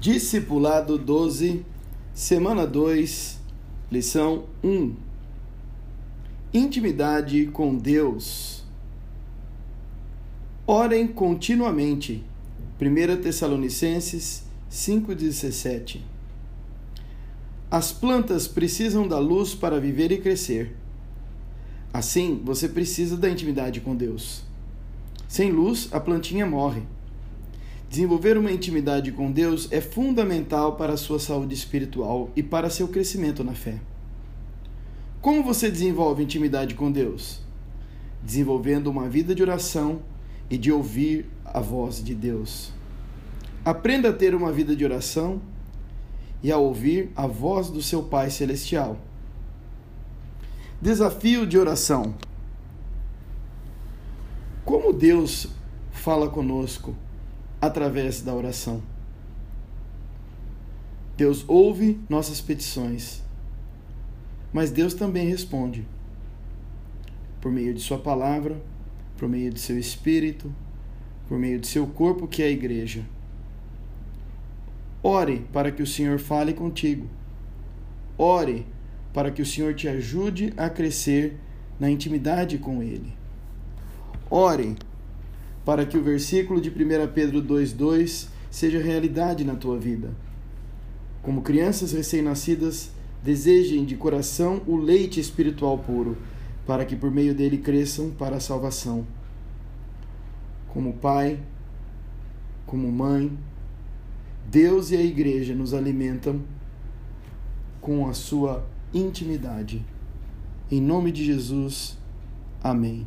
Discipulado 12, semana 2, lição 1. Intimidade com Deus. Orem continuamente. 1 Tessalonicenses 5,17. As plantas precisam da luz para viver e crescer. Assim, você precisa da intimidade com Deus. Sem luz, a plantinha morre. Desenvolver uma intimidade com Deus é fundamental para a sua saúde espiritual e para seu crescimento na fé. Como você desenvolve intimidade com Deus? Desenvolvendo uma vida de oração e de ouvir a voz de Deus. Aprenda a ter uma vida de oração e a ouvir a voz do seu Pai Celestial. Desafio de oração. Como Deus fala conosco? Através da oração. Deus ouve nossas petições, mas Deus também responde por meio de Sua palavra, por meio de seu Espírito, por meio de seu corpo, que é a igreja. Ore para que o Senhor fale contigo. Ore para que o Senhor te ajude a crescer na intimidade com Ele. Ore para que o versículo de 1 Pedro 2,2 seja realidade na tua vida. Como crianças recém-nascidas, desejem de coração o leite espiritual puro, para que por meio dele cresçam para a salvação. Como pai, como mãe, Deus e a igreja nos alimentam com a sua intimidade. Em nome de Jesus, amém.